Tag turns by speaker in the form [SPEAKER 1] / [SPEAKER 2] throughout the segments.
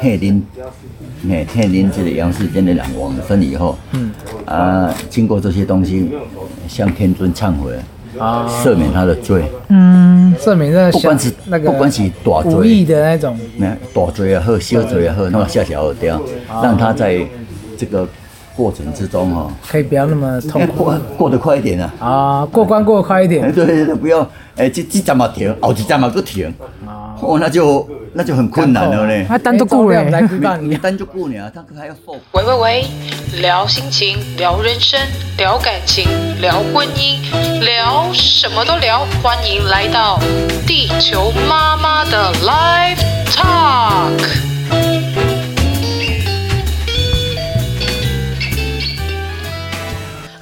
[SPEAKER 1] 替您，哎，替您这个阳世间的人往生以后，嗯，啊，经过这些东西，向天尊忏悔，啊，赦免他的罪，
[SPEAKER 2] 嗯，赦免那个，
[SPEAKER 1] 不管是那个，不管是大罪，
[SPEAKER 2] 无意的那种，那
[SPEAKER 1] 大罪也好，小罪也好，那么下小掉，让他在这个过程之中哈，
[SPEAKER 2] 可以不要那么痛苦，
[SPEAKER 1] 过过得快一点啊，
[SPEAKER 2] 啊，过关过得快一点，
[SPEAKER 1] 对对对，不要，哎，这这站嘛停，后一站嘛不停，啊，哦，那就。那就很困难了嘞。
[SPEAKER 2] 他单独顾了，来顾你，
[SPEAKER 1] 单独顾你啊，他还要受。
[SPEAKER 3] 喂喂喂，聊心情，聊人生，聊感情，聊婚姻，聊什么都聊。欢迎来到地球妈妈的 Live Talk。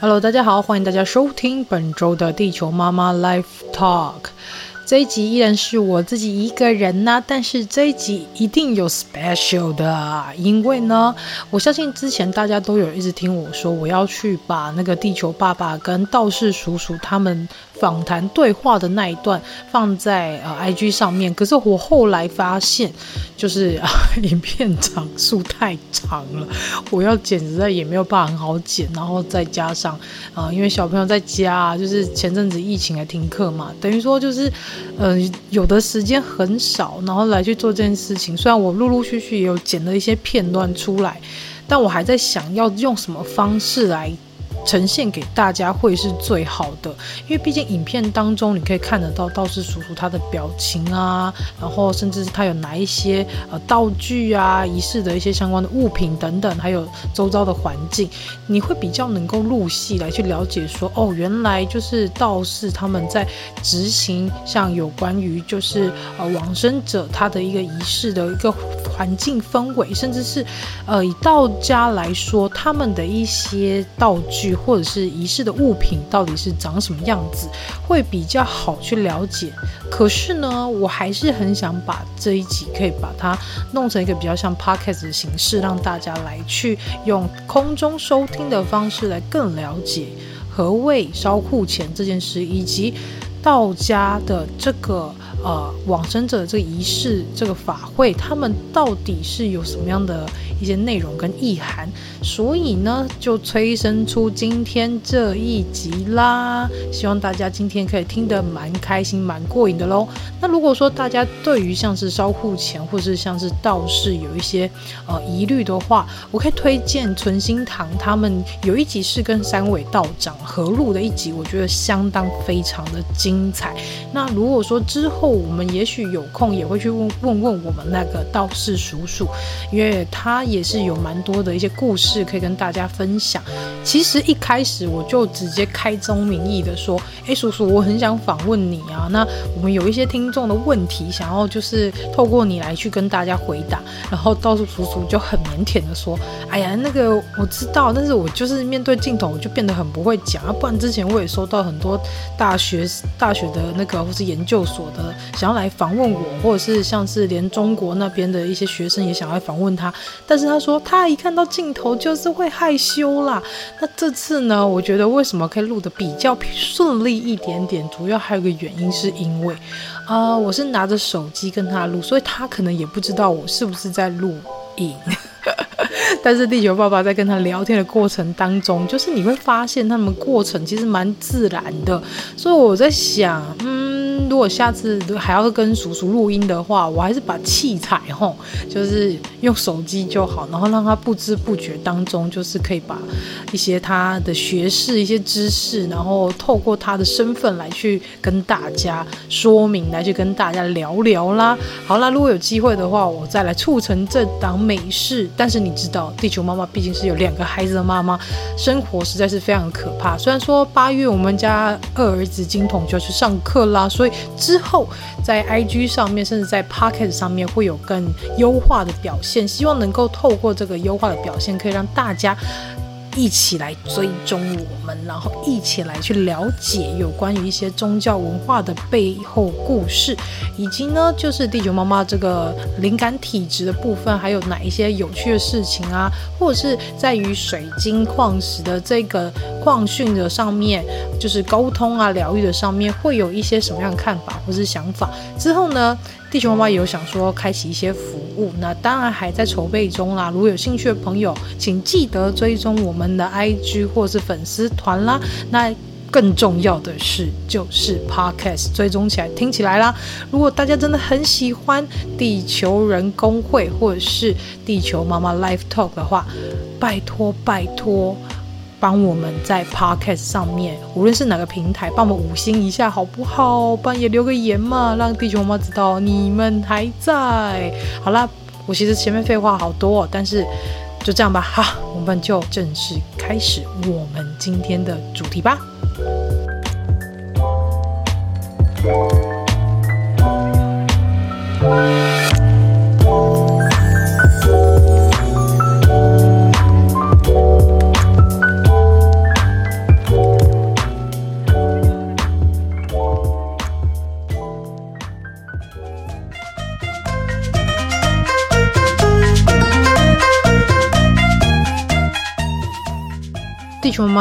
[SPEAKER 3] Hello，大家好，欢迎大家收听本周的地球妈妈 Live Talk。这一集依然是我自己一个人呐、但是这一集一定有 special 的，因为呢，我相信之前大家都有一直听我说，我要去把那个地球爸爸跟道士叔叔他们。访谈对话的那一段放在呃 IG 上面，可是我后来发现，就是啊 影片长数太长了，我要剪实在也没有办法很好剪，然后再加上啊、因为小朋友在家，就是前阵子疫情还停课嘛，等于说就是呃有的时间很少，然后来去做这件事情。虽然我陆陆续续也有剪了一些片段出来，但我还在想要用什么方式来。呈现给大家会是最好的，因为毕竟影片当中你可以看得到道士叔叔他的表情啊，然后甚至是他有哪一些呃道具啊、仪式的一些相关的物品等等，还有周遭的环境，你会比较能够入戏来去了解说，哦，原来就是道士他们在执行像有关于就是呃往生者他的一个仪式的一个环境氛围，甚至是呃以道家来说，他们的一些道具。或者是仪式的物品到底是长什么样子，会比较好去了解。可是呢，我还是很想把这一集可以把它弄成一个比较像 podcast 的形式，让大家来去用空中收听的方式来更了解何谓烧库钱这件事，以及道家的这个。呃，往生者这个仪式，这个法会，他们到底是有什么样的一些内容跟意涵？所以呢，就催生出今天这一集啦。希望大家今天可以听得蛮开心、蛮过瘾的喽。那如果说大家对于像是烧库钱，或是像是道士有一些呃疑虑的话，我可以推荐存心堂他们有一集是跟三位道长合录的一集，我觉得相当非常的精彩。那如果说之后，我们也许有空也会去问问问我们那个道士叔叔，因为他也是有蛮多的一些故事可以跟大家分享。其实一开始我就直接开宗明义的说：“哎，叔叔，我很想访问你啊。那我们有一些听众的问题，想要就是透过你来去跟大家回答。”然后道士叔叔就很腼腆的说：“哎呀，那个我知道，但是我就是面对镜头我就变得很不会讲啊。不然之前我也收到很多大学大学的那个或是研究所的。”想要来访问我，或者是像是连中国那边的一些学生也想要来访问他，但是他说他一看到镜头就是会害羞啦。那这次呢，我觉得为什么可以录得比较顺利一点点，主要还有个原因是因为，啊、我是拿着手机跟他录，所以他可能也不知道我是不是在录影。但是地球爸爸在跟他聊天的过程当中，就是你会发现他们过程其实蛮自然的，所以我在想，嗯。如果下次还要跟叔叔录音的话，我还是把器材吼，就是用手机就好，然后让他不知不觉当中，就是可以把一些他的学识、一些知识，然后透过他的身份来去跟大家说明，来去跟大家聊聊啦。好啦，如果有机会的话，我再来促成这档美事。但是你知道，地球妈妈毕竟是有两个孩子的妈妈，生活实在是非常可怕。虽然说八月我们家二儿子金童就要去上课啦，所以之后在 IG 上面，甚至在 Pocket 上面会有更优化的表现。希望能够透过这个优化的表现，可以让大家。一起来追踪我们，然后一起来去了解有关于一些宗教文化的背后故事，以及呢，就是地球妈妈这个灵感体质的部分，还有哪一些有趣的事情啊，或者是在于水晶矿石的这个矿训的上面，就是沟通啊、疗愈的上面，会有一些什么样的看法或是想法？之后呢，地球妈妈也有想说开启一些服务，那当然还在筹备中啦。如果有兴趣的朋友，请记得追踪我们的 IG 或是粉丝团啦。那更重要的是，就是 Podcast 追踪起来听起来啦。如果大家真的很喜欢地球人工会或者是地球妈妈 Live Talk 的话，拜托拜托。帮我们在 Podcast 上面，无论是哪个平台，帮我们五星一下好不好？帮也留个言嘛，让地球妈妈知道你们还在。好啦，我其实前面废话好多哦，但是就这样吧，好，我们就正式开始我们今天的主题吧。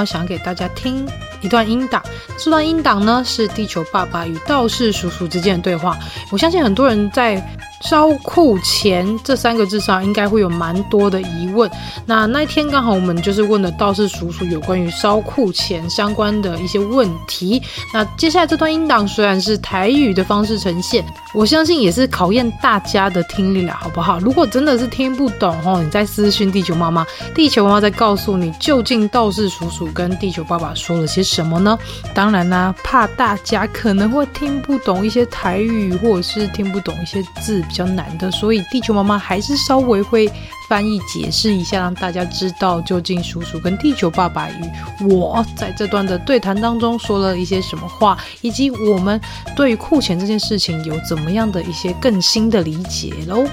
[SPEAKER 3] 想给大家听一段音档，这段音档呢是地球爸爸与道士叔叔之间的对话。我相信很多人在。烧库钱这三个字上应该会有蛮多的疑问。那那天刚好我们就是问了道士叔叔有关于烧库钱相关的一些问题。那接下来这段音档虽然是台语的方式呈现，我相信也是考验大家的听力了，好不好？如果真的是听不懂哦，你再私讯地球妈妈，地球妈妈再告诉你究竟道士叔叔跟地球爸爸说了些什么呢？当然啦，怕大家可能会听不懂一些台语，或者是听不懂一些字。比较难的，所以地球妈妈还是稍微会翻译解释一下，让大家知道究竟叔叔跟地球爸爸与我在这段的对谈当中说了一些什么话，以及我们对于库钱这件事情有怎么样的一些更新的理解喽。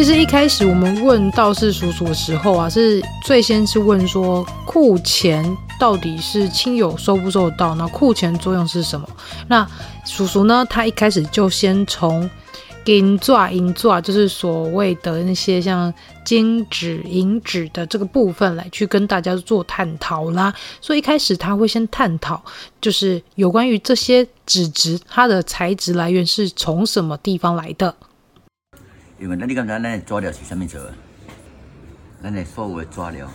[SPEAKER 3] 其实一开始我们问道士叔叔的时候啊，是最先是问说库钱到底是亲友收不收得到？那库钱作用是什么？那叔叔呢，他一开始就先从银纸、银纸，就是所谓的那些像金纸、银纸的这个部分来去跟大家做探讨啦。所以一开始他会先探讨，就是有关于这些纸质，它的材质来源是从什么地方来的。
[SPEAKER 1] 因为那你刚才那抓料是什么做？咱的所有的抓料，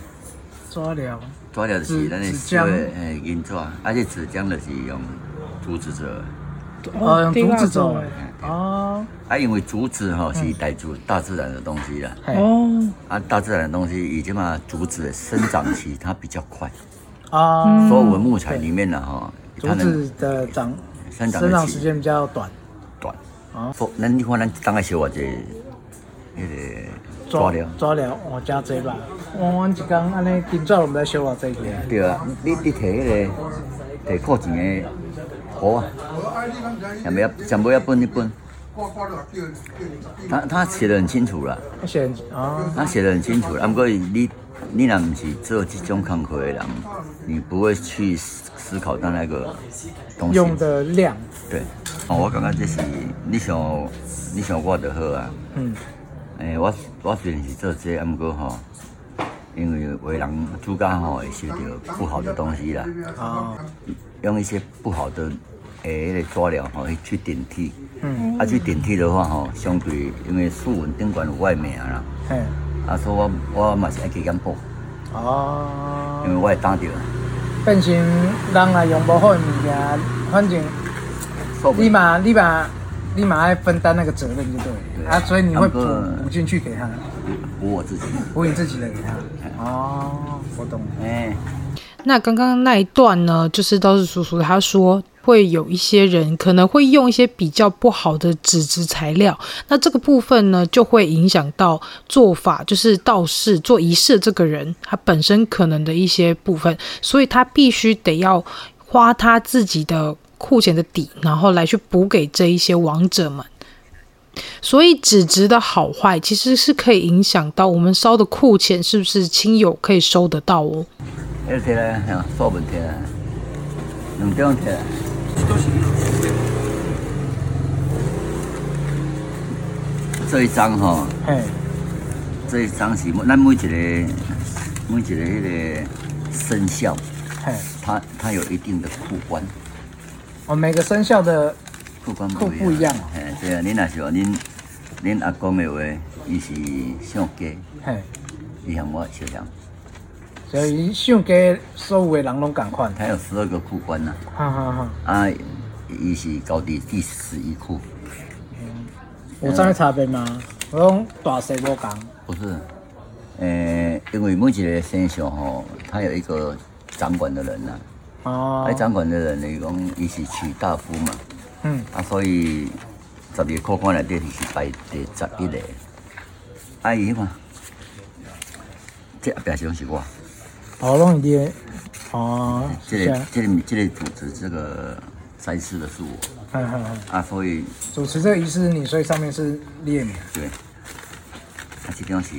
[SPEAKER 2] 抓料，
[SPEAKER 1] 抓料就是咱的小的诶银纸，而且纸浆就是用竹子做的。
[SPEAKER 2] 哦，用竹子做的。哦。
[SPEAKER 1] 啊，因为竹子吼是带住大自然的东西啦。
[SPEAKER 2] 哦。
[SPEAKER 1] 啊，大自然的东西，以及嘛，竹子的生长期它比较快。
[SPEAKER 2] 啊。
[SPEAKER 1] 所有的木材里面呢，哈，
[SPEAKER 2] 竹子的长生长时间比较短。
[SPEAKER 1] 短。啊。说，那你看咱当个小伙子。那个抓料，
[SPEAKER 2] 抓料换，加济吧。我我一讲安尼，今早我们在烧偌济个。
[SPEAKER 1] 对啊，你你摕迄个摕靠钱个壶啊，想不要想不要分一分？他他写的很清楚了。他写啊，他写的很清楚。不过你你若不是做这种工课的人，你不会去思思考到那个东西
[SPEAKER 2] 用的量。
[SPEAKER 1] 对，哦，我感觉这是你想你想我的好啊。嗯。诶、欸，我我虽然是做这个，不过吼，因为为人主家吼会受到不好的东西啦，哦，用一些不好的诶，迄个抓了吼，去顶替。
[SPEAKER 2] 嗯。
[SPEAKER 1] 啊，去顶替的话吼，相对因为素文宾馆有外面啦。
[SPEAKER 2] 嘿。
[SPEAKER 1] 啊，所以我我嘛是爱去验报。
[SPEAKER 2] 哦。
[SPEAKER 1] 因为我会打掉。
[SPEAKER 2] 变成人啊用不好的物件，反正你嘛你嘛你嘛爱分担那个责任就对。对啊，所以你会补补进去给他。
[SPEAKER 1] 补我自己。
[SPEAKER 2] 补你自己的给他。哦，我懂。哎。
[SPEAKER 3] 那刚刚那一段呢，就是道士叔叔他说会有一些人可能会用一些比较不好的纸质材料，那这个部分呢就会影响到做法，就是道士做仪式这个人他本身可能的一些部分，所以他必须得要花他自己的库钱的底，然后来去补给这一些亡者们。所以纸质的好坏其实是可以影响到我们烧的库钱是不是亲友可以收得到哦。
[SPEAKER 1] 二天嘞，吓，数问题啊，两张天。这一张哈，嘿，这一张是咱每一个每一个迄个生肖，嘿，它它有一定的库官。
[SPEAKER 2] 哦，每个生肖的不一样。
[SPEAKER 1] 嘿，对啊，恁若是话恁恁阿公的话，伊是上家，嘿，伊向我小强。
[SPEAKER 2] 所以上家所有的人拢共款，
[SPEAKER 1] 他有十二个库官呐。哈哈哈。啊，伊是高第第十一库。
[SPEAKER 2] 嗯，有啥差别吗？我讲大细无共。
[SPEAKER 1] 不是，诶、欸，因为每一个生肖吼，他有一个掌管的人呐。哦。哎，掌管的人你讲，伊是娶大夫嘛。嗯。啊，所以十二库官内底是排第十一个。阿姨嘛，这后边就是我。
[SPEAKER 2] 好容易的。哦，
[SPEAKER 1] 这个这个这个主持这个赛事的是我，嗯嗯嗯，啊，所以
[SPEAKER 2] 主持这个仪式你，所以上面是列名，
[SPEAKER 1] 对，啊，这张是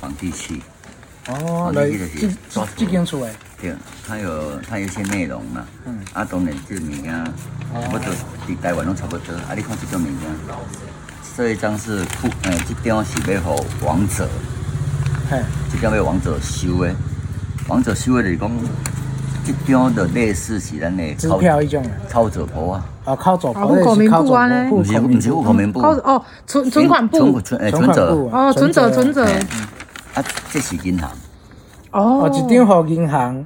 [SPEAKER 1] 皇帝漆，
[SPEAKER 2] 哦，来，这这这间厝诶，
[SPEAKER 1] 对，它有它有一些内容嘛，嗯，啊，当然这个物件，我都在台湾拢差不多，啊，你看这种物件，这一张是库，呃，这张是要给王者，嘿，这张要王者收的。王者收的，就是讲，这张的类似是咱的
[SPEAKER 2] 钞票一种啊，
[SPEAKER 1] 操作簿啊，
[SPEAKER 2] 啊，靠左，
[SPEAKER 3] 户口名簿。啊呢，
[SPEAKER 1] 不是不是户口名簿，
[SPEAKER 3] 哦，存存款簿，
[SPEAKER 1] 存存诶存折，
[SPEAKER 3] 哦，存折存折，
[SPEAKER 1] 啊，这是银行，
[SPEAKER 2] 哦，一张互银行，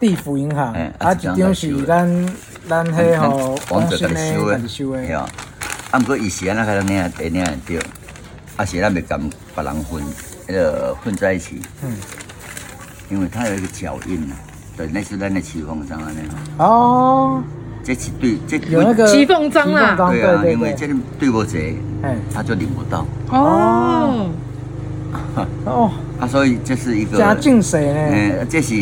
[SPEAKER 2] 地府银行，啊，一张是咱咱迄号
[SPEAKER 1] 王者给收的，收的，系啊，啊，不过伊是安那个领领领掉，啊，是咱袂跟别人混，那个混在一起，嗯。因为它有一个脚印呐，对，那是咱的骑缝章啊，那哦，这是对，这
[SPEAKER 2] 有那个
[SPEAKER 3] 骑缝章啊，
[SPEAKER 1] 对啊，因为这里对不齐，哎，他就领不到。
[SPEAKER 2] 哦，哦，
[SPEAKER 1] 啊，所以这是一个
[SPEAKER 2] 加进水呢？
[SPEAKER 1] 嗯，这是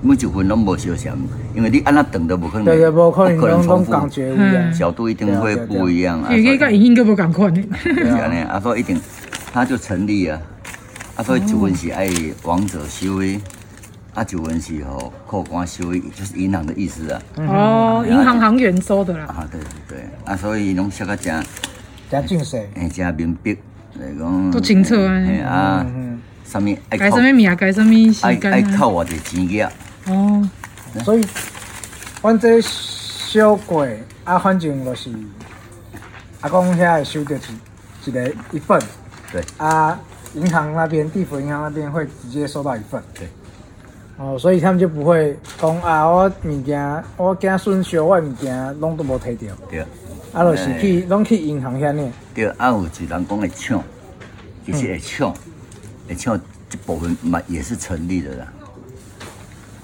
[SPEAKER 1] 每一份拢无相像，因为你按那等都不可能，
[SPEAKER 2] 对对，不可能，不可能重复，
[SPEAKER 1] 嗯，角度一定会不一样啊。
[SPEAKER 3] 因为个影印都不共款，
[SPEAKER 1] 是啊，啊，所以一定，它就成立啊。啊，所以一份是爱王者修的，啊，一份是吼库官收益，就是银行的意思啊。
[SPEAKER 3] 哦，银行行员收的啦。
[SPEAKER 1] 啊，对对对，啊，所以拢写个正
[SPEAKER 2] 正正式，
[SPEAKER 1] 诶，正明白来讲。
[SPEAKER 3] 都清楚啊。
[SPEAKER 1] 啊，上面爱
[SPEAKER 3] 改什么名，改什么时间。
[SPEAKER 1] 爱靠我的钱额。
[SPEAKER 2] 哦，所以，阮这小鬼啊，反正就是阿公遐会收到一一个一份。
[SPEAKER 1] 对。
[SPEAKER 2] 啊。银行那边，地府银行那边会直接收到一份。
[SPEAKER 1] 对。
[SPEAKER 2] 哦，所以他们就不会讲啊，我物件我惊损失，我物件拢都无摕到。
[SPEAKER 1] 对。
[SPEAKER 2] 啊，就是去拢去银行遐呢。
[SPEAKER 1] 对，啊有一人讲会抢，其实会抢，会抢这部分嘛也是成立的啦，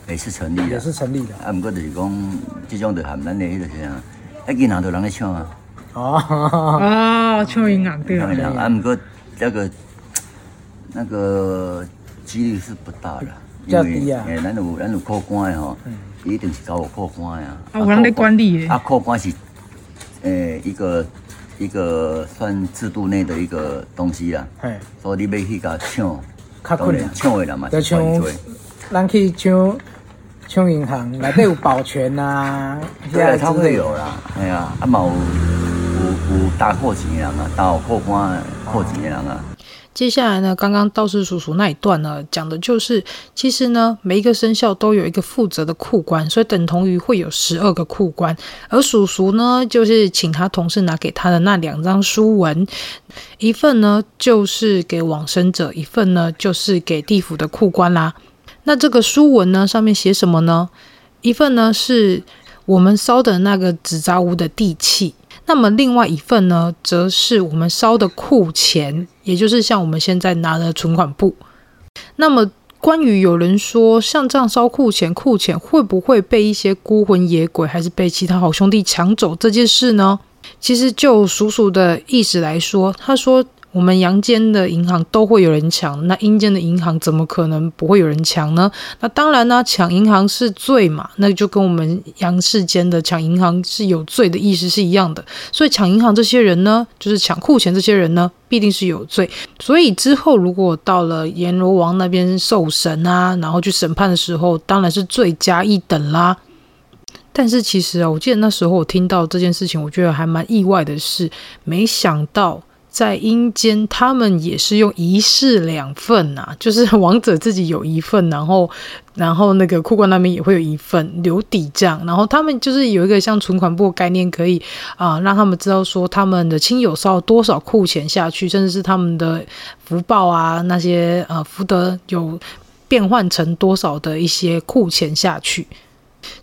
[SPEAKER 1] 也是成立的。
[SPEAKER 2] 也是成立的。
[SPEAKER 1] 啊，不过就是讲这种就含咱的迄个啥，啊银行都人咧抢啊。
[SPEAKER 2] 哦。
[SPEAKER 3] 哦，抢银行对。
[SPEAKER 1] 抢银行，啊，不过这个。那个几率是不大的，因为诶，咱有咱有靠官的吼，一定是交有靠官的。
[SPEAKER 3] 啊，有人在管理的。
[SPEAKER 1] 啊，靠官是诶一个一个算制度内的一个东西啦。嘿。所以你要去甲抢，较困难，抢的人嘛。就抢，
[SPEAKER 2] 咱去抢抢银行，内底有保全呐。
[SPEAKER 1] 对啊，他会有啦。哎呀，啊嘛有有有大扣钱的人啊，大有库官扣钱的人啊。
[SPEAKER 3] 接下来呢，刚刚道士叔叔那一段呢，讲的就是，其实呢，每一个生肖都有一个负责的库官，所以等同于会有十二个库官。而叔叔呢，就是请他同事拿给他的那两张书文，一份呢就是给往生者，一份呢就是给地府的库官啦。那这个书文呢，上面写什么呢？一份呢是我们烧的那个纸扎屋的地契。那么另外一份呢，则是我们烧的库钱，也就是像我们现在拿的存款簿。那么关于有人说像这样烧库钱，库钱会不会被一些孤魂野鬼，还是被其他好兄弟抢走这件事呢？其实就叔叔的意思来说，他说。我们阳间的银行都会有人抢，那阴间的银行怎么可能不会有人抢呢？那当然呢，抢银行是罪嘛，那就跟我们阳世间的抢银行是有罪的意思是一样的。所以抢银行这些人呢，就是抢库钱这些人呢，必定是有罪。所以之后如果到了阎罗王那边受审啊，然后去审判的时候，当然是罪加一等啦。但是其实啊，我记得那时候我听到这件事情，我觉得还蛮意外的是，没想到。在阴间，他们也是用一式两份呐、啊，就是亡者自己有一份，然后，然后那个库官那边也会有一份留底这样，然后他们就是有一个像存款簿概念，可以啊、让他们知道说他们的亲友烧多少库钱下去，甚至是他们的福报啊那些呃福德有变换成多少的一些库钱下去。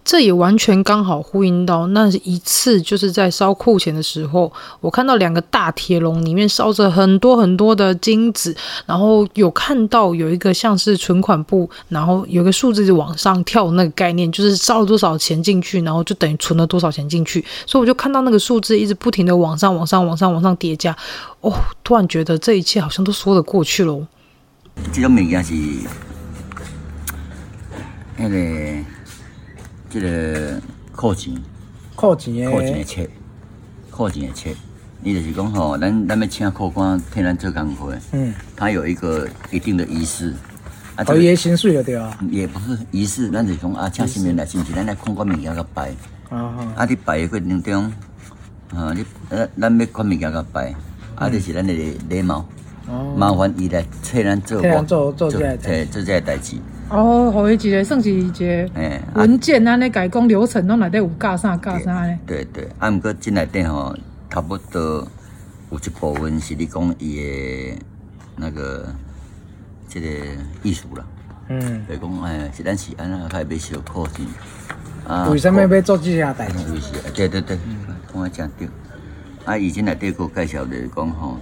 [SPEAKER 3] 这也完全刚好呼应到那一次，就是在烧库钱的时候，我看到两个大铁笼里面烧着很多很多的金子，然后有看到有一个像是存款簿，然后有个数字往上跳那个概念，就是烧了多少钱进去，然后就等于存了多少钱进去，所以我就看到那个数字一直不停的往上、往上、往上、往上叠加，哦，突然觉得这一切好像都说得过去了。
[SPEAKER 1] 这种物件是那个。这个库钱，
[SPEAKER 2] 库钱。的，
[SPEAKER 1] 库钱的册，库钱的册，你就是讲吼，咱咱要请客官替咱做工课，嗯，他有一个一定的仪式，啊，
[SPEAKER 2] 这个也薪水了对啊，
[SPEAKER 1] 也不是仪式，咱就是讲啊，请新人来，是不是？咱来看看物件个拜，啊啊，啊，你拜的过程中，啊，你呃，咱要看物件个拜，啊，这是咱的礼貌，哦，麻烦伊来替咱做，
[SPEAKER 2] 做做这个，
[SPEAKER 1] 做这个代志。
[SPEAKER 3] 哦，好，一个算是一个文件安尼改工流程拢内底有教啥教啥嘞？
[SPEAKER 1] 对对，啊，毋过进来电吼，差不多有一部分是你讲伊的那个这个艺术啦。嗯。比如讲，哎，是咱是安那开要烧库钱啊？
[SPEAKER 2] 为什么要做这些代志？
[SPEAKER 1] 对对对，我讲对。啊，以前来电过介绍的讲吼，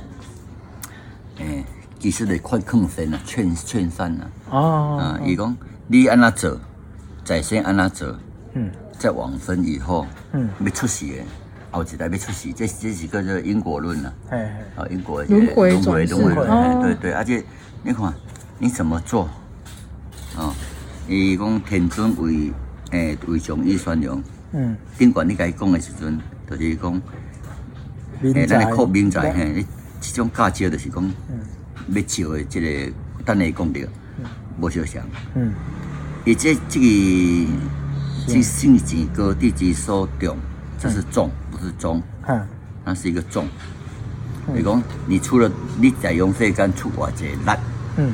[SPEAKER 1] 诶。其实得快劝分啊，劝劝善啊。哦。啊，伊讲你安那做，在先安那做。嗯。在往生以后，嗯，要出世的，后一代要出世，这这是个叫因果论啊。嘿嘿。啊，因果轮回轮回轮回，对对，而且你看你怎么做？哦，伊讲天尊为诶为上义宣扬。嗯。顶管你该讲的时阵，就是讲，诶，咱的靠明仔嘿，你这种教招就是讲。嗯。要招的这个，等下讲到，无相像。嗯，伊这这个即性情高低之所重，这是重，不是中。嗯，那是一个重。你讲，你出了你在用世间出外这力，嗯，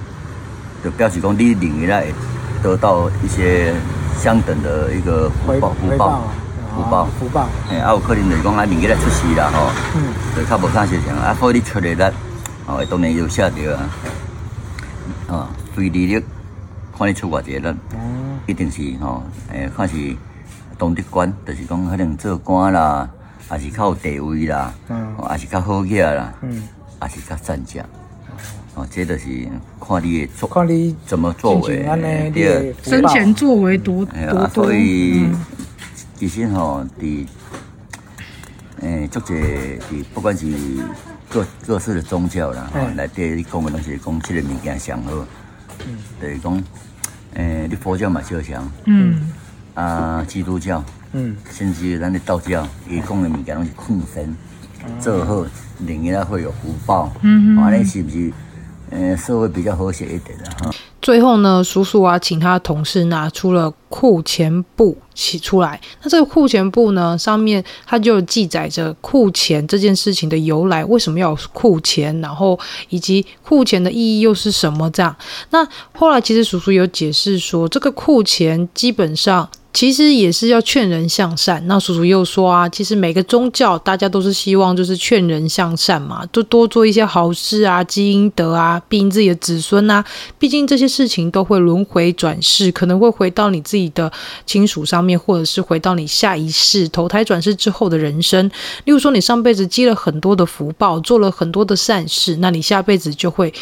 [SPEAKER 1] 就表示讲你另一内得到一些相等的一个回报，回报，福报，福报。哎，啊有可能就是讲啊，领域内出事啦吼，嗯，就较无啥事情啊，所以你出力力。哦，当然有写着啊，啊，非利率看你出偌济啦，一定是吼，诶，看是当得官，就是讲可能做官啦，还是较有地位啦，嗯，还是较好嘢啦，嗯，还是较善良，哦，这都是看你的做，看你怎么作为，
[SPEAKER 3] 第二生前作为多多，
[SPEAKER 1] 所以其实吼，伫诶，足者伫不管是。各各式的宗教啦，吼，来对你讲的东西，讲这个物件上好，嗯，就是讲，诶、欸，你佛教嘛就像，嗯，啊，基督教，嗯，甚至咱的道教，伊讲的物件拢是劝神，做好，另外会有福报，嗯嗯，啊，你是不是，诶、欸，社会比较和谐一点的哈？
[SPEAKER 3] 最后呢，叔叔啊，请他的同事拿出了库钱簿起出来。那这个库钱簿呢，上面它就记载着库钱这件事情的由来，为什么要有库钱，然后以及库钱的意义又是什么？这样。那后来其实叔叔有解释说，这个库钱基本上。其实也是要劝人向善。那叔叔又说啊，其实每个宗教大家都是希望就是劝人向善嘛，就多做一些好事啊，积阴德啊，庇荫自己的子孙啊。毕竟这些事情都会轮回转世，可能会回到你自己的亲属上面，或者是回到你下一世投胎转世之后的人生。例如说，你上辈子积了很多的福报，做了很多的善事，那你下辈子就会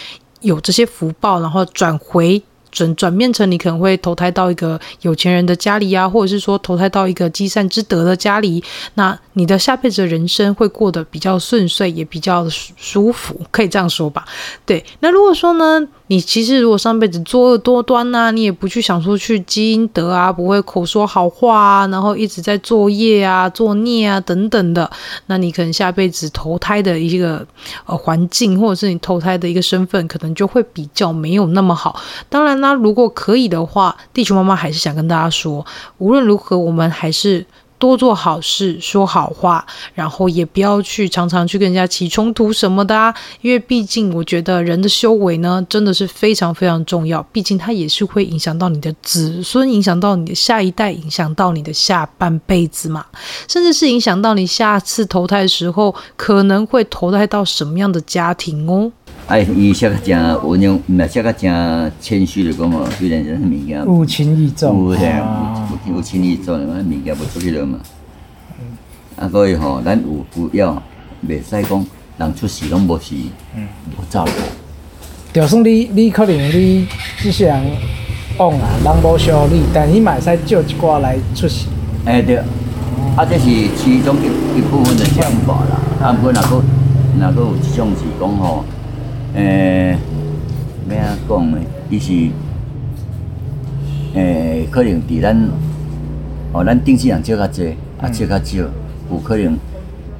[SPEAKER 3] 有这些福报，然后转回。转转变成你可能会投胎到一个有钱人的家里啊，或者是说投胎到一个积善之德的家里，那你的下辈子的人生会过得比较顺遂，也比较舒舒服，可以这样说吧？对。那如果说呢，你其实如果上辈子作恶多端呐、你也不去想说去积阴德啊，不会口说好话啊，然后一直在作业啊、作孽啊等等的，那你可能下辈子投胎的一个呃环境，或者是你投胎的一个身份，可能就会比较没有那么好。当然。那如果可以的话，地球妈妈还是想跟大家说，无论如何，我们还是多做好事，说好话，然后也不要去常常去跟人家起冲突什么的啊。因为毕竟，我觉得人的修为呢，真的是非常非常重要。毕竟它也是会影响到你的子孙，影响到你的下一代，影响到你的下半辈子嘛，甚至是影响到你下次投胎的时候，可能会投胎到什么样的家庭哦。
[SPEAKER 1] 哎，伊写个真温柔，唔系写个真谦虚的讲哦，虽然人物件
[SPEAKER 2] 无轻义重，
[SPEAKER 1] 有嘿，有有轻易重，嘛物件无出去了嘛。啊，所以吼，咱有有要，袂使讲人出事拢无事，无照顾。
[SPEAKER 2] 就算你你可能你即世人旺啊，人无相你，但你嘛会使借一寡来出事。
[SPEAKER 1] 哎对，啊，这是其中一一部分的想法啦。啊，不过若阁若阁有一种是讲吼。诶，要安讲呢？伊是诶，可能伫咱哦，咱顶世人借较济，啊借较少，有可能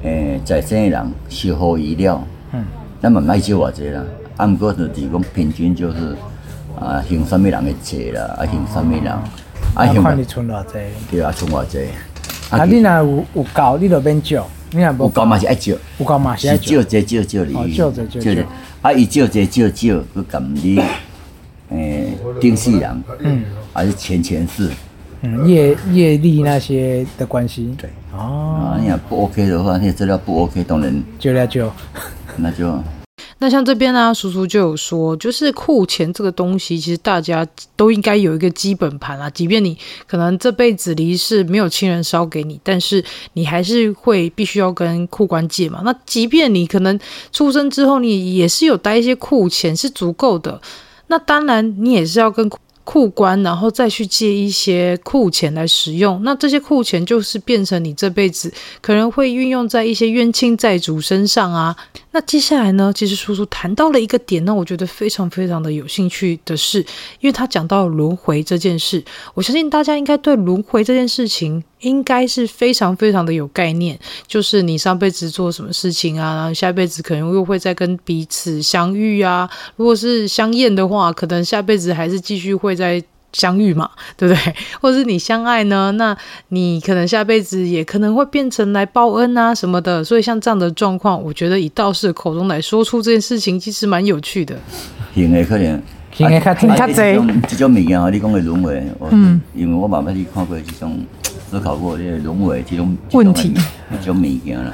[SPEAKER 1] 诶，在生诶人守护医疗，嗯，咱嘛毋爱借偌济啦。啊，毋过就是讲平均就是啊，行啥物人诶济啦，啊行啥物人，啊行。看你存偌济。对啊，存偌济。
[SPEAKER 2] 啊，你若有有够，你着免借。你若无
[SPEAKER 1] 够嘛是爱借。
[SPEAKER 2] 有够嘛是爱借。
[SPEAKER 1] 借借借借哩。
[SPEAKER 2] 哦，借借借借。
[SPEAKER 1] 啊！伊借借借借，佮咁你，诶，丁世人，嗯，还是前前世，
[SPEAKER 2] 嗯，业业力那些的关系，
[SPEAKER 1] 对，哦，啊，你不 OK 的话，那些资料不 OK，当然。
[SPEAKER 2] 就了就，
[SPEAKER 1] 那就。
[SPEAKER 3] 那像这边呢、叔叔就有说，就是库钱这个东西，其实大家都应该有一个基本盘啊。即便你可能这辈子离世没有亲人烧给你，但是你还是会必须要跟库官借嘛。那即便你可能出生之后，你也是有带一些库钱是足够的，那当然你也是要跟。库官，然后再去借一些库钱来使用，那这些库钱就是变成你这辈子可能会运用在一些冤亲债主身上啊。那接下来呢，其实叔叔谈到了一个点，那我觉得非常非常的有兴趣的是，因为他讲到轮回这件事，我相信大家应该对轮回这件事情。应该是非常非常的有概念，就是你上辈子做什么事情啊，然后下辈子可能又会再跟彼此相遇啊。如果是相厌的话，可能下辈子还是继续会再相遇嘛，对不对？或者是你相爱呢，那你可能下辈子也可能会变成来报恩啊什么的。所以像这样的状况，我觉得以道士的口中来说出这件事情，其实蛮有趣的。
[SPEAKER 1] 行的可能，
[SPEAKER 2] 行的较真较济。
[SPEAKER 1] 这种物件啊，你讲的轮回，嗯，因为我慢慢去看过这种。思考过这些轮回这种问题，这种物件了。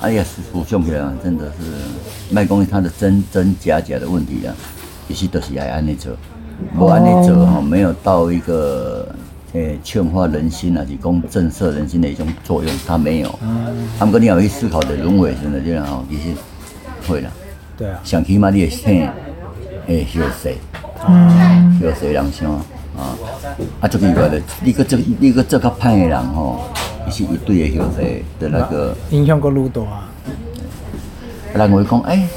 [SPEAKER 1] 哎呀，实相起来真的是卖公它的真真假假的问题啊，其实都是爱安尼做，不安尼做哈，没有到一个诶劝化人心啊，是讲震慑人心的一种作用，它没有。他们跟你要去思考的轮回真的这样吼，其实会了。对啊，想起码你也听，诶，有谁？嗯，有谁人想？啊，啊，这个有的，你个这你个这个派的人吼，伊是一对的有谁的那个
[SPEAKER 2] 影响个路多啊。
[SPEAKER 1] 人会讲，哎，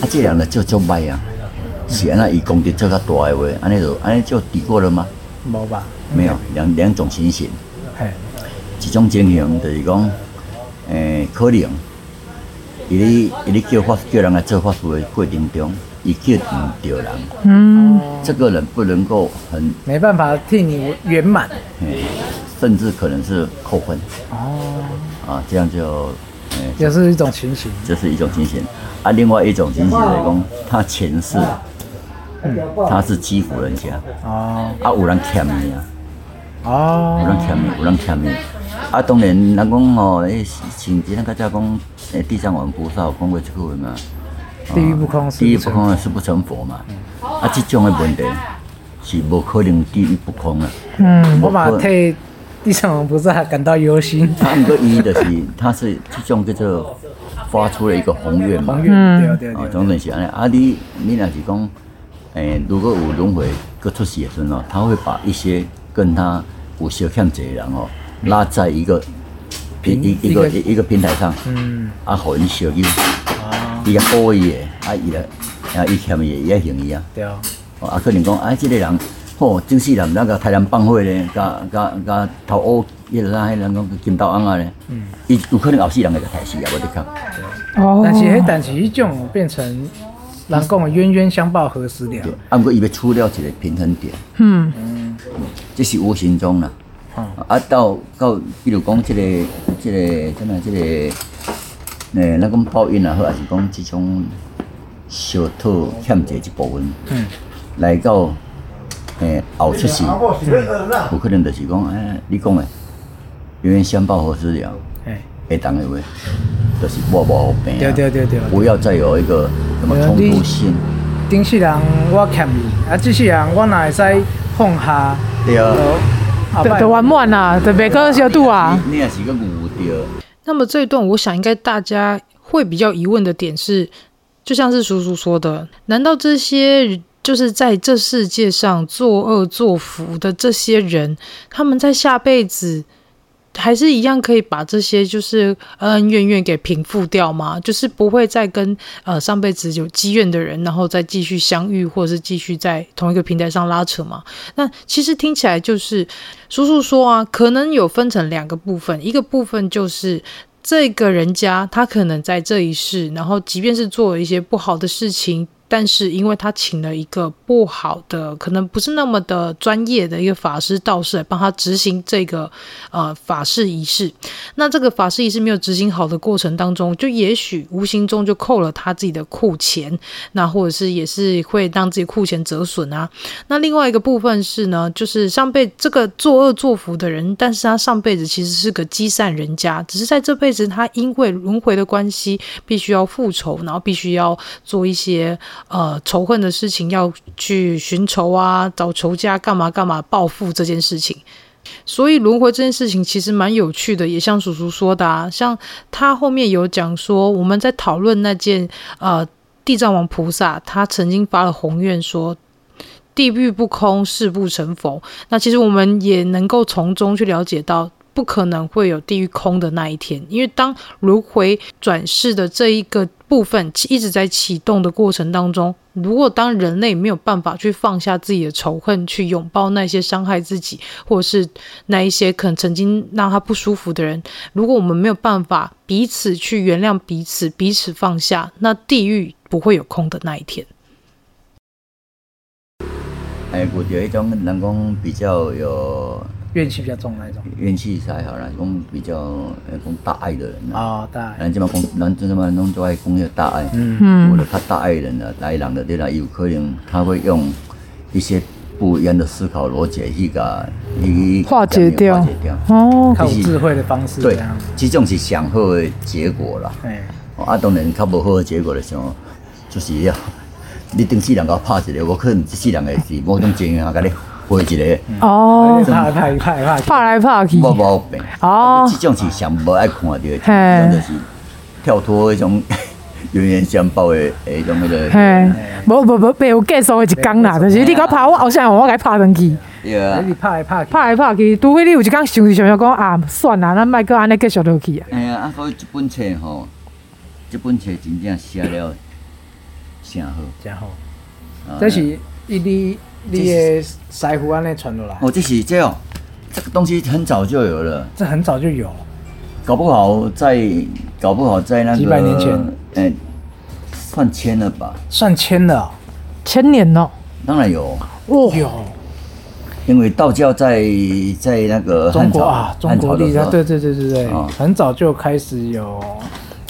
[SPEAKER 1] 啊，这样的就就歹啊，是安那伊功德做较大的话，安尼就安尼就抵过了吗？
[SPEAKER 2] 没吧，
[SPEAKER 1] 没有，两两种情形。嘿，一种情形就是讲，诶，可能，伊咧伊咧叫法叫人来做法事的过程中。一个唔丢人，
[SPEAKER 3] 嗯，
[SPEAKER 1] 这个人不能够很
[SPEAKER 2] 没办法替你圆满，
[SPEAKER 1] 甚至可能是扣分。
[SPEAKER 2] 哦，
[SPEAKER 1] 啊，这样就，
[SPEAKER 2] 也是一种情形，
[SPEAKER 1] 这是一种情形。啊，另外一种情形来讲，他前世，他是欺负人家，
[SPEAKER 2] 哦，
[SPEAKER 1] 啊，有人欠你啊，
[SPEAKER 2] 哦，
[SPEAKER 1] 有人欠你，有人欠你。啊，当然人讲吼，诶，前几天大家讲，诶，地藏王菩萨有讲过一句话嘛。
[SPEAKER 2] 地狱不空，
[SPEAKER 1] 地狱不空啊，誓不成佛嘛。啊，这种的问题是无可能地狱不空啊。
[SPEAKER 2] 嗯，我嘛替地藏王菩萨感到忧心。
[SPEAKER 1] 他一个意义就是，他是这种叫做发出了一个宏愿嘛。
[SPEAKER 2] 宏愿，对对对。
[SPEAKER 1] 啊，总之是安尼。啊，你你若是讲，诶，如果有轮回各出世的时候，他会把一些跟他有相欠债的人哦，拉在一个平一一个一个平台上，嗯，啊，互因相救。伊个故意的，啊伊来，啊伊欠伊，伊也还伊啊。
[SPEAKER 2] 对啊。
[SPEAKER 1] 哦，啊可能讲，啊，这个人，吼，真是人那个台南帮会咧，甲甲甲头乌，迄个那迄人讲金刀翁啊咧。嗯。伊有可能后世人会个台死啊，我得讲。
[SPEAKER 2] 哦。但是迄但是迄种变成人讲的冤冤相报何时了？
[SPEAKER 1] 啊，毋过伊要处了一个平衡点。嗯。嗯。这是无形中啦。哦。啊，到到，比如讲这个这个怎么这个。诶，那讲报应啊，或者是讲这种小偷欠债一部分，嗯，来到诶后出世，有可能就是讲，哎，你讲诶，冤冤相报何时了？诶，会当的话，就是无无病，
[SPEAKER 2] 对对对对，
[SPEAKER 1] 不要再有一个什么冲突性。
[SPEAKER 2] 顶世人我欠你，啊，这世人我哪会使放下？
[SPEAKER 1] 对啊，
[SPEAKER 3] 对对，圆满啊，对，别个小度啊。
[SPEAKER 1] 你也是个误掉。
[SPEAKER 3] 那么这一段，我想应该大家会比较疑问的点是，就像是叔叔说的，难道这些就是在这世界上作恶作福的这些人，他们在下辈子？还是一样可以把这些就是恩恩怨怨给平复掉吗？就是不会再跟呃上辈子有积怨的人，然后再继续相遇，或者是继续在同一个平台上拉扯吗？那其实听起来就是叔叔说啊，可能有分成两个部分，一个部分就是这个人家他可能在这一世，然后即便是做了一些不好的事情。但是，因为他请了一个不好的，可能不是那么的专业的一个法师道士来帮他执行这个呃法事仪式，那这个法事仪式没有执行好的过程当中，就也许无形中就扣了他自己的库钱，那或者是也是会让自己库钱折损啊。那另外一个部分是呢，就是上辈这个作恶作福的人，但是他上辈子其实是个积善人家，只是在这辈子他因为轮回的关系，必须要复仇，然后必须要做一些。呃，仇恨的事情要去寻仇啊，找仇家干嘛干嘛报复这件事情，所以轮回这件事情其实蛮有趣的，也像叔叔说的啊，像他后面有讲说，我们在讨论那件呃地藏王菩萨他曾经发了宏愿说，地狱不空，誓不成佛。那其实我们也能够从中去了解到。不可能会有地狱空的那一天，因为当轮回转世的这一个部分一直在启动的过程当中，如果当人类没有办法去放下自己的仇恨，去拥抱那些伤害自己或者是那一些可能曾经让他不舒服的人，如果我们没有办法彼此去原谅彼此，彼此放下，那地狱不会有空的那一天。
[SPEAKER 1] 哎，我觉得一种人工比较有。
[SPEAKER 2] 怨气比较重那一种，
[SPEAKER 1] 怨气才好啦，讲比较呃讲大爱的人啊，
[SPEAKER 2] 哦，大爱，
[SPEAKER 1] 咱这么讲，咱这么弄就爱讲迄个大爱，
[SPEAKER 3] 嗯。嗯，
[SPEAKER 1] 或者他大爱的人啊，来人的对啦，有可能他会用一些不一样的思考逻辑去个去
[SPEAKER 3] 化解掉，
[SPEAKER 1] 化解掉，
[SPEAKER 3] 哦，
[SPEAKER 2] 靠智慧的方式，
[SPEAKER 1] 对，这种是上好的结果啦，哎，啊，当然较无好的结果的时候，就是要 你等世人甲拍一个，我可能这世人的是某种经验啊，甲你。会一个
[SPEAKER 3] 哦，
[SPEAKER 2] 拍来拍去，
[SPEAKER 3] 拍来拍去，
[SPEAKER 1] 无毛病哦。这种是上无爱看到的，这种就是跳脱一种冤冤相报的诶，种那个。
[SPEAKER 3] 嘿，无无无，没有结束的一天啦，就是你甲拍我，后生我甲拍上去。
[SPEAKER 1] 对啊，
[SPEAKER 2] 你拍来拍去，
[SPEAKER 3] 拍来拍去，除非你有一天想是想想讲啊，算啦，咱莫搁安尼继续落去啊。
[SPEAKER 1] 哎呀，啊，所以这本册吼，这本册真正写了，真好，
[SPEAKER 2] 真好。这是一滴。你的师傅安尼传落来？
[SPEAKER 1] 哦，这是这样，这个东西很早就有了。
[SPEAKER 2] 这很早就有，
[SPEAKER 1] 搞不好在搞不好在那个
[SPEAKER 2] 几百年前，
[SPEAKER 1] 嗯，算千了吧？
[SPEAKER 2] 算千了、哦，
[SPEAKER 3] 千年哦，
[SPEAKER 1] 当然有，
[SPEAKER 3] 哦，
[SPEAKER 2] 有。
[SPEAKER 1] 因为道教在在那个
[SPEAKER 2] 中国啊，中国历代，
[SPEAKER 1] 汉朝的时候。
[SPEAKER 2] 对对对对对，
[SPEAKER 1] 啊
[SPEAKER 2] 很早就开始有，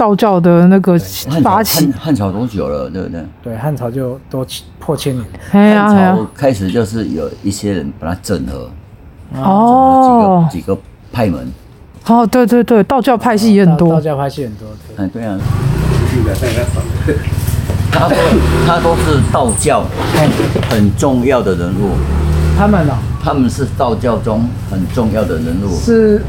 [SPEAKER 3] 道教的那
[SPEAKER 1] 个
[SPEAKER 3] 发起
[SPEAKER 1] 汉，汉朝多久了？对不对？
[SPEAKER 2] 对汉朝就都破千年，
[SPEAKER 1] 汉，朝开始就是有一些人把它整合，
[SPEAKER 3] 哦
[SPEAKER 1] 几个几个派门。
[SPEAKER 3] 哦，对对对，道教派系也很多
[SPEAKER 2] 道
[SPEAKER 3] 多，
[SPEAKER 2] 教派系很多，对
[SPEAKER 1] 哎，对啊。他都他都是道教很重要的人物，
[SPEAKER 2] 他们呢
[SPEAKER 1] 他们是道教中很重要的人物，
[SPEAKER 2] 是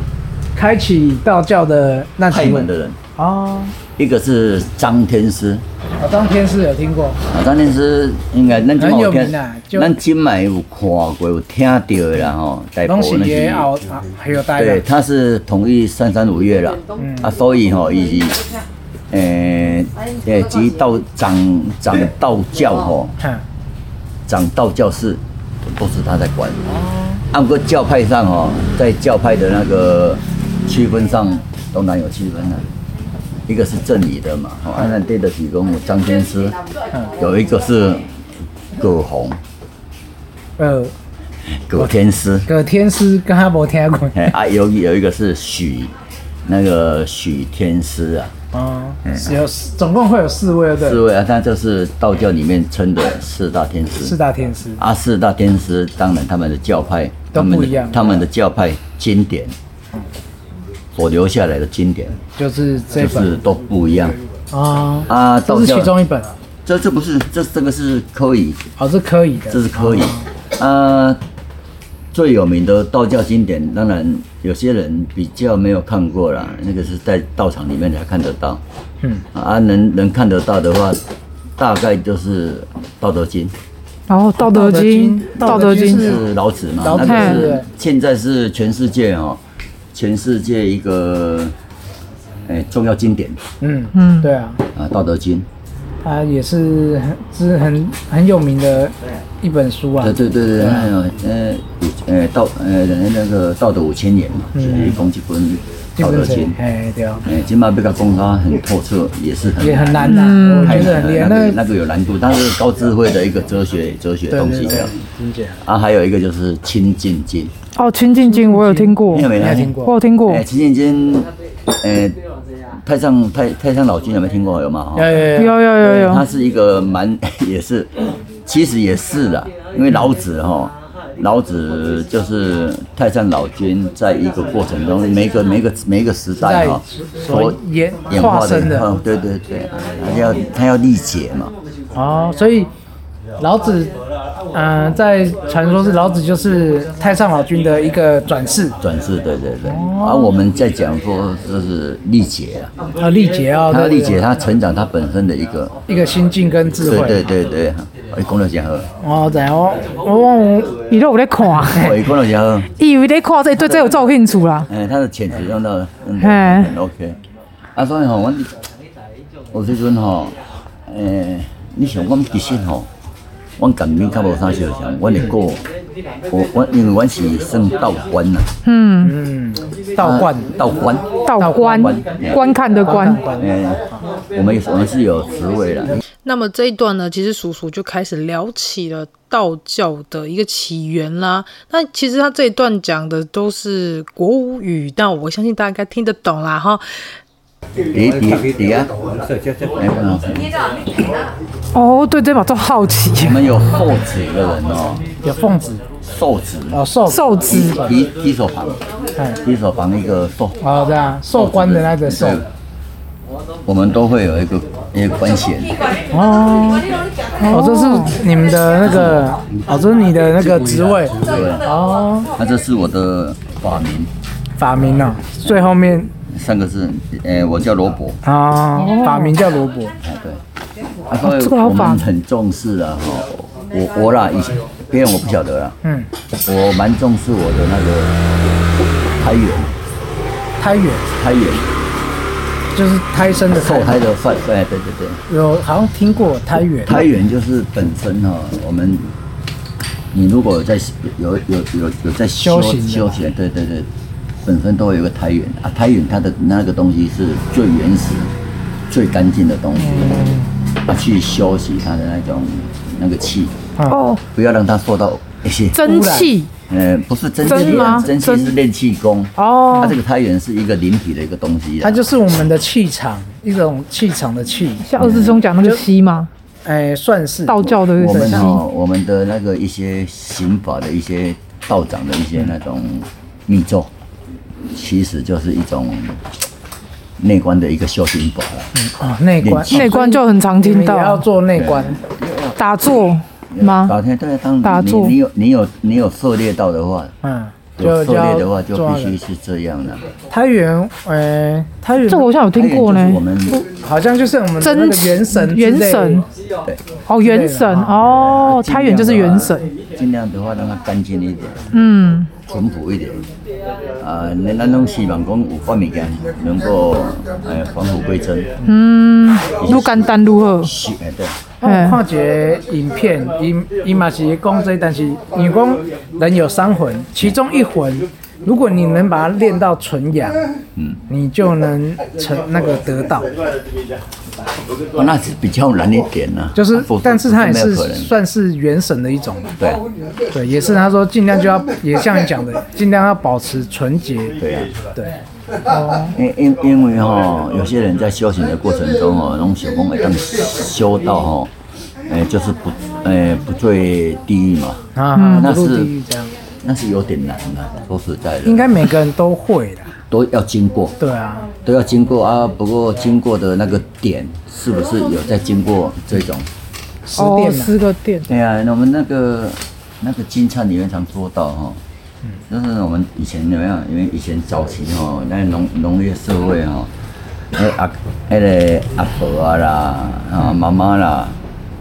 [SPEAKER 2] 开启道教的那
[SPEAKER 1] 派门的人。
[SPEAKER 2] 哦，
[SPEAKER 1] 一个是张天师，
[SPEAKER 2] 啊，张天师有听过，
[SPEAKER 1] 啊，张天师应该咱今
[SPEAKER 2] 很有名啊就
[SPEAKER 1] 咱今麦有看过有听到的啦吼，大部
[SPEAKER 2] 东西也熬啊，还有大对，
[SPEAKER 1] 他是统一三山五岳啦，啊，所以吼，伊是，诶，诶，及道长长道教吼，
[SPEAKER 2] 看
[SPEAKER 1] 长道教士都是他在管。按个教派上哦，在教派的那个区分上，都难有区分了。一个是正理的嘛，哦，按照对得起公张天师，有一个是葛洪，
[SPEAKER 2] 呃，
[SPEAKER 1] 葛天师，
[SPEAKER 2] 葛天师跟他没听过，
[SPEAKER 1] 哎啊，有有一个是许，那个许天师啊，
[SPEAKER 2] 哦，有总共会有四位，对
[SPEAKER 1] 四，位啊，他就是道教里面称的四大天师。
[SPEAKER 2] 四大天师，
[SPEAKER 1] 啊，四大天师，当然他们的教派
[SPEAKER 2] 都不一样
[SPEAKER 1] 他们的教派经典所留下来的经典，
[SPEAKER 2] 就是这本
[SPEAKER 1] 就是都不一样
[SPEAKER 2] 啊，
[SPEAKER 1] 啊。
[SPEAKER 2] 这是
[SPEAKER 1] 道教
[SPEAKER 2] 其中一本啊，
[SPEAKER 1] 这这不是这这个是可以，
[SPEAKER 2] 哦，是可以的，
[SPEAKER 1] 这是可以啊。最有名的道教经典，当然有些人比较没有看过啦，那个是在道场里面才看得到。
[SPEAKER 2] 嗯，
[SPEAKER 1] 啊，能能看得到的话，大概就是《道德经》。
[SPEAKER 3] 然后《道德经》《道德经》
[SPEAKER 2] 是
[SPEAKER 1] 是老子嘛，
[SPEAKER 2] 老子
[SPEAKER 1] 那个是现在是全世界哦，全世界一个哎重要经典。
[SPEAKER 2] 嗯
[SPEAKER 3] 嗯。
[SPEAKER 2] 对啊，
[SPEAKER 1] 啊，《道德经。
[SPEAKER 2] 它也是很是很很有名的一本书》啊。
[SPEAKER 1] 对，对对对，还有呃呃道呃那个道德五千年嘛，是讲一本《
[SPEAKER 2] 基本上
[SPEAKER 1] 道德经》。
[SPEAKER 2] 哎对啊，
[SPEAKER 1] 哎，今嘛要甲讲它很透彻，也是很
[SPEAKER 2] 也很难呐，我
[SPEAKER 1] 太
[SPEAKER 2] 觉得很厉害，
[SPEAKER 1] 难那个
[SPEAKER 2] 那
[SPEAKER 1] 那个有难度，它是高智慧的一个哲学哲
[SPEAKER 2] 学
[SPEAKER 1] 东西对对
[SPEAKER 2] 这样。，
[SPEAKER 1] 啊，还有一个就是《清净经》。
[SPEAKER 3] 哦，《清净经》我有听过。
[SPEAKER 1] 你，有没有？
[SPEAKER 2] 听过。
[SPEAKER 3] 我有听过。
[SPEAKER 1] 哎，，清净经，呃，太上太太上老君有没有听过？有吗？
[SPEAKER 2] 有有
[SPEAKER 3] 有。有
[SPEAKER 1] 他是一个蛮 也是，其实也是的，因为老子哈，老子就是太上老君，在一个过程中，每一个每一个每一个时代哈，
[SPEAKER 2] 所演
[SPEAKER 1] 演化
[SPEAKER 2] 的。
[SPEAKER 1] 嗯，对对对，他要他要历劫嘛，
[SPEAKER 2] 哦，所以老子，嗯、在传说是老子就是太上老君的一个转世，
[SPEAKER 1] 转世，对对对，而我们在讲说就是历劫啊，
[SPEAKER 2] 啊，历劫啊，
[SPEAKER 1] 他
[SPEAKER 2] 对
[SPEAKER 1] 历劫他成长他本身的一个，
[SPEAKER 2] 一个心境跟智慧。
[SPEAKER 1] 对对对对，你讲得真好，
[SPEAKER 2] 哦，知道我
[SPEAKER 3] 我我伊都有在看，
[SPEAKER 1] 我讲得真好。
[SPEAKER 3] 伊以为在看这对这有照兴趣啦，
[SPEAKER 1] 哎，他的潜质用到嗯
[SPEAKER 3] 嘿。
[SPEAKER 1] 很 OK。啊，所以吼，我我时阵吼，诶，你想阮其实吼，阮感觉较无啥相像，阮会过，我我因为阮是算道观呐，
[SPEAKER 2] 嗯，道观。
[SPEAKER 1] 啊道观，
[SPEAKER 3] 道观。观。看的观。
[SPEAKER 1] 嗯，我们我们是有职位的，
[SPEAKER 3] 那么这一段呢，其实叔叔就开始聊起了道教的一个起源啦。那其实他这一段讲的都是国语，但我相信大家应该听得懂啦哈。
[SPEAKER 1] 第第第啊，哎，不能
[SPEAKER 3] 哦，对这把都好奇。
[SPEAKER 1] 我，们有受子的人哦，
[SPEAKER 2] 有凤子，
[SPEAKER 1] 寿子，
[SPEAKER 2] 哦，寿
[SPEAKER 3] 寿子。
[SPEAKER 1] 一一手旁，
[SPEAKER 2] 哎，
[SPEAKER 1] 提手旁一个寿。
[SPEAKER 2] 哦，对啊，寿官的那个
[SPEAKER 1] 寿，我们都会有一个一个官衔，
[SPEAKER 2] 哦，哦，这是你们的那个，哦，这是你的那个职位，
[SPEAKER 1] 对，
[SPEAKER 2] 哦，
[SPEAKER 1] 那这是我的法名，
[SPEAKER 2] 法名哦，最后面，
[SPEAKER 1] 三个字，呃，我叫罗伯，
[SPEAKER 2] 啊，法名叫罗伯，
[SPEAKER 1] 哎对，啊，所以我们很重视啊，哈，我我啦，以前别人我不晓得啦，
[SPEAKER 2] 嗯，
[SPEAKER 1] 我蛮重视我的那个胎源，
[SPEAKER 2] 胎源。
[SPEAKER 1] 胎源，
[SPEAKER 2] 就是胎生的
[SPEAKER 1] 受胎的算，哎，对对对，
[SPEAKER 2] 有好像听过胎源，
[SPEAKER 1] 胎源就是本身哈，我们你如果有在有有有有在修
[SPEAKER 2] 修行的。
[SPEAKER 1] 修行，对对对，本身都会有一个胎源啊，胎源它的那个东西是最原始、最干净的东西。啊去修习它的那种那个气，
[SPEAKER 3] 哦，
[SPEAKER 1] 不要让它受到一些
[SPEAKER 3] 蒸汽。
[SPEAKER 1] 呃，不是蒸汽
[SPEAKER 3] 蒸吗？
[SPEAKER 1] 蒸汽是练气功。
[SPEAKER 3] 哦，
[SPEAKER 1] 它这个胎元是一个灵体的一个东西。
[SPEAKER 2] 它就是我们的气场，一种气场的气。
[SPEAKER 3] 像二师兄讲那个吸吗？
[SPEAKER 2] 哎，算是
[SPEAKER 3] 道教的。
[SPEAKER 1] 我们哦，我们的那个一些刑法的一些道长的一些那种密咒，其实就是一种内观的一个修行法了。
[SPEAKER 2] 哦，内观，
[SPEAKER 3] 内观就很常听到。
[SPEAKER 2] 要做内观，
[SPEAKER 3] 打坐。吗？
[SPEAKER 1] 打天对，当打坐，你有你有你有涉猎到的话，嗯，有涉猎的话就必须是这样的。
[SPEAKER 2] 胎元，呃，太原，
[SPEAKER 3] 这我好像有听过呢。
[SPEAKER 1] 我们
[SPEAKER 2] 好像就是我们真元神，
[SPEAKER 3] 元神，
[SPEAKER 1] 对，
[SPEAKER 3] 哦，元神，哦，太原就是元神。
[SPEAKER 1] 尽量的话让它干净一点，
[SPEAKER 3] 嗯，
[SPEAKER 1] 淳朴一点。啊，恁咱拢希望讲有法物件能够呃返璞归真。
[SPEAKER 3] 嗯，愈简单愈好。
[SPEAKER 1] 是，对。
[SPEAKER 2] 我看一个影片，伊伊嘛是讲这，但是伊讲人有三魂，其中一魂，如果你能把它练到纯阳，嗯，你就能成那个得到。
[SPEAKER 1] 哦，那是比较难一点呢。
[SPEAKER 2] 就是，但是它也是算是元神的一种。
[SPEAKER 1] 对，
[SPEAKER 2] 对，也是他说尽量就要，也像你讲的，尽量要保持纯洁。
[SPEAKER 1] 对啊，
[SPEAKER 2] 对。
[SPEAKER 1] 哦，因因因为哈，有些人在修行的过程中哦，那种小功会当修到哈，哎，就是不，哎，不坠地狱嘛。
[SPEAKER 2] 啊，
[SPEAKER 1] 那是那是有点难的，说实在的。
[SPEAKER 2] 应该每个人都会的。
[SPEAKER 1] 都要经过。
[SPEAKER 2] 对啊，
[SPEAKER 1] 都要经过啊。不过经过的那个点，是不是有在经过这种？
[SPEAKER 3] 哦，十个点。
[SPEAKER 1] 对啊，我们那个那个金灿里面常说到哈。就是我们以前怎么样？因为以前早期吼，那农农业社会吼，那阿那个阿婆啊啦，啊妈妈啦，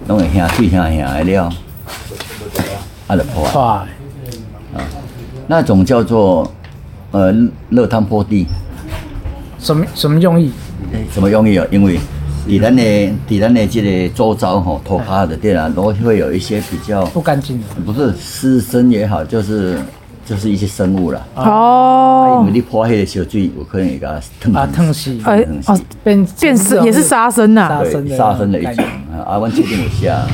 [SPEAKER 1] 拢会兄弟兄兄的了，啊就破啊，那种叫做呃热汤破地。
[SPEAKER 2] 什么什么用意？
[SPEAKER 1] 什么用意啊？因为底咱的底咱的这个周遭吼，拖趴的地啊，都会有一些比较
[SPEAKER 2] 不干净的，
[SPEAKER 1] 不是湿身也好，就是。就是一些生物了
[SPEAKER 3] 哦，
[SPEAKER 1] 因为你泼黑的小水，我可能给它烫
[SPEAKER 2] 啊烫死，
[SPEAKER 3] 哎哦变变色也是杀生呐，
[SPEAKER 1] 对杀生的一种啊。我确定一下，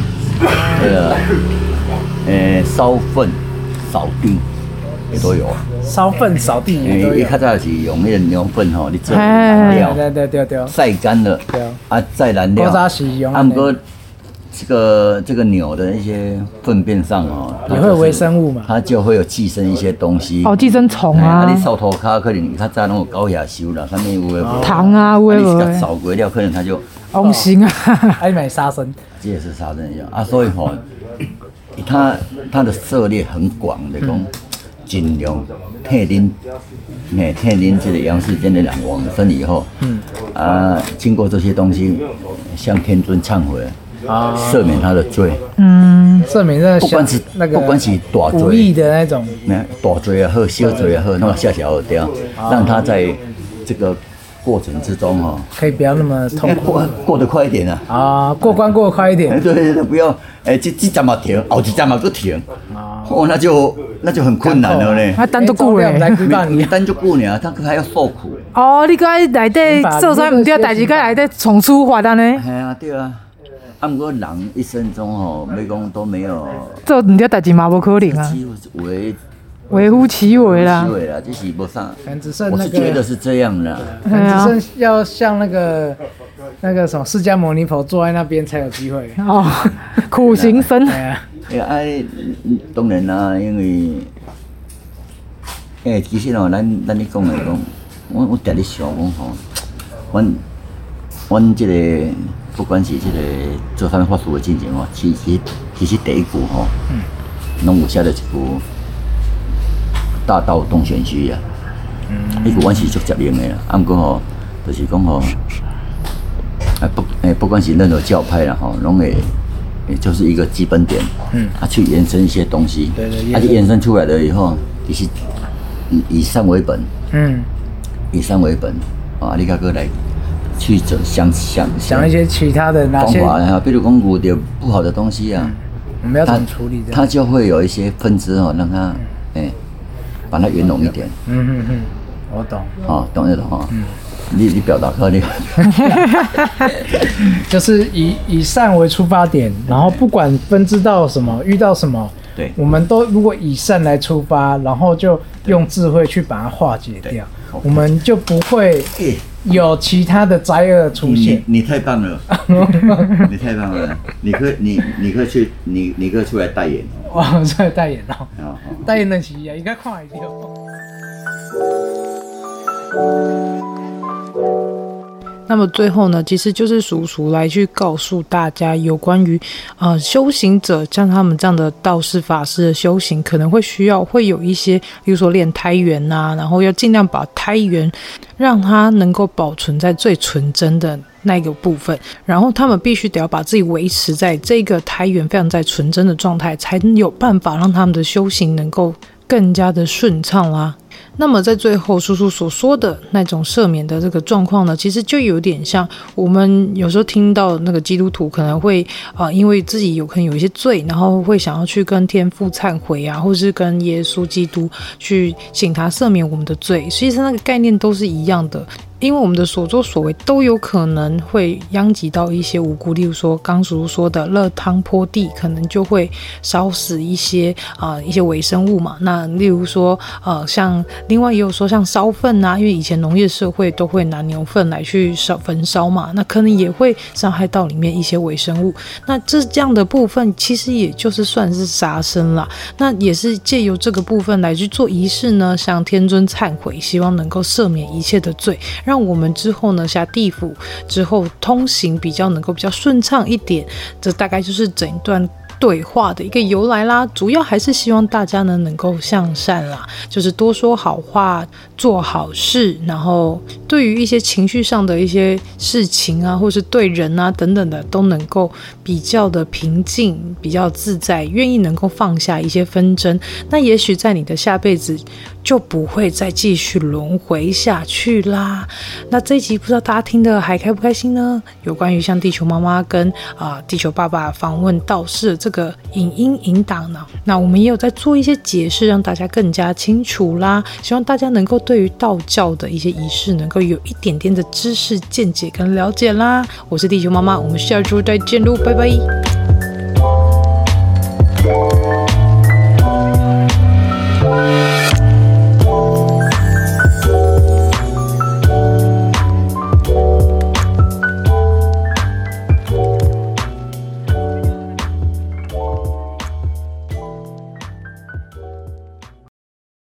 [SPEAKER 1] 那个呃烧粪扫地也都有
[SPEAKER 2] 啊，烧粪扫地也都有。
[SPEAKER 1] 一开始是用那个牛粪吼，你做燃料，
[SPEAKER 2] 对对对对，
[SPEAKER 1] 晒干了，啊再燃料，按哥。这个这个牛的一些粪便上哦，
[SPEAKER 2] 也会有微生物嘛，
[SPEAKER 1] 它就会有寄生一些东西。
[SPEAKER 3] 哦，寄生虫啊。
[SPEAKER 1] 啊，你扫涂骹可能它在那种高压修了，上面有个
[SPEAKER 3] 糖啊，有个
[SPEAKER 1] 扫过料，可能它就
[SPEAKER 3] 恶心啊，
[SPEAKER 2] 还买杀生，
[SPEAKER 1] 这也是杀生一样。啊。所以吼，它它的涉猎很广的，讲尽量替您，哎替您这个杨世间的人往生以后，嗯啊，经过这些东西向天尊忏悔。啊，赦免他的罪。
[SPEAKER 3] 嗯，
[SPEAKER 2] 赦免那
[SPEAKER 1] 不管是那个，不管是大罪，
[SPEAKER 2] 无意的那种，
[SPEAKER 1] 大罪也好，小罪也好，那么下小掉，让他在这个过程之中哦，
[SPEAKER 2] 可以不要那么痛苦，
[SPEAKER 1] 过过得快一点啊。
[SPEAKER 2] 啊，过关过得快一点。
[SPEAKER 1] 对对对，不要，哎，这这站嘛停，后几站嘛不停。哦，那就那就很困难了嘞。
[SPEAKER 3] 他 单独过
[SPEAKER 1] 来，你单独过呢，他还要受苦。
[SPEAKER 3] 哦，你该来得做啥唔对，代志该来得重出发的呢？
[SPEAKER 1] 系啊，对啊。啊，不过人一生中吼，每讲都没有
[SPEAKER 3] 做唔对代志嘛，无可能啊。
[SPEAKER 1] 微
[SPEAKER 3] 微乎其微啦。
[SPEAKER 1] 其微啦，这是无啥。
[SPEAKER 2] 只剩那个。
[SPEAKER 1] 我是觉得是这样的。
[SPEAKER 2] 只剩要像那个那个什么释迦牟尼佛坐在那边才有机会。
[SPEAKER 3] 哦，苦行僧。
[SPEAKER 1] 哎呀，哎，当然啦，因为，哎，其实哦，咱咱你讲来讲，我我常咧想讲吼，阮阮这个。不管是这个做啥物法术的进程哦，其实其实第一句吼，拢有写了一部《大道东玄虚》啊，伊个关系足接应的啦。啊，毋过吼，就是讲吼，啊不，诶，不管是任何教派啦吼，拢会，就是一个基本点，嗯，啊去延伸一些东西，对对，啊去延伸出来了以后，其实以以善为本，嗯，以善为本，啊，你个个来。去走想想
[SPEAKER 2] 想一些其他的那些？
[SPEAKER 1] 方法啊，比如讲有点不好的东西啊，
[SPEAKER 2] 我们要怎么处理？
[SPEAKER 1] 它就会有一些分支哦，让它哎，把它圆融一点。
[SPEAKER 2] 嗯嗯嗯，我懂。
[SPEAKER 1] 哦，懂就懂哈。嗯。你你表达快点，
[SPEAKER 2] 就是以以善为出发点，然后不管分支到什么，遇到什么，
[SPEAKER 1] 对，
[SPEAKER 2] 我们都如果以善来出发，然后就用智慧去把它化解掉，我们就不会有其他的灾厄出现。
[SPEAKER 1] 你太棒了，你太棒了，你可以你你可以去你你可以出来代言
[SPEAKER 2] 哦，出来代言哦，代言的企业应该看会着。
[SPEAKER 3] 那么最后呢，其实就是叔叔来去告诉大家有关于呃修行者，像他们这样的道士法师的修行，可能会需要会有一些，比如说练胎元呐、然后要尽量把胎元让它能够保存在最纯真的那个部分，然后他们必须得要把自己维持在这个胎元非常在纯真的状态，才有办法让他们的修行能够更加的顺畅啦。那么在最后，叔叔所说的那种赦免的这个状况呢，其实就有点像我们有时候听到那个基督徒可能会啊、因为自己有可能有一些罪，然后会想要去跟天父忏悔啊，或是跟耶稣基督去请他赦免我们的罪，其实那个概念都是一样的。因为我们的所作所为都有可能会殃及到一些无辜，例如说刚叔叔说的热汤泼地，可能就会烧死一些啊、一些微生物嘛。那例如说呃像另外也有说像烧粪啊，因为以前农业社会都会拿牛粪来去烧焚烧嘛，那可能也会伤害到里面一些微生物。那这这样的部分其实也就是算是杀生啦。那也是借由这个部分来去做仪式呢，向天尊忏悔，希望能够赦免一切的罪。让我们之后呢，下地府之后通行比较能够比较顺畅一点，这大概就是整段对话的一个由来啦。主要还是希望大家呢能够向善啦，就是多说好话，做好事，然后对于一些情绪上的一些事情啊，或是对人啊等等的，都能够比较的平静，比较自在，愿意能够放下一些纷争。那也许在你的下辈子。就不会再继续轮回下去啦。那这一集不知道大家听得还开不开心呢？有关于像地球妈妈跟啊、地球爸爸访问道士这个影音引导呢，那我们也有在做一些解释，让大家更加清楚啦。希望大家能够对于道教的一些仪式，能够有一点点的知识见解跟了解啦。我是地球妈妈，我们下周再见喽，拜拜。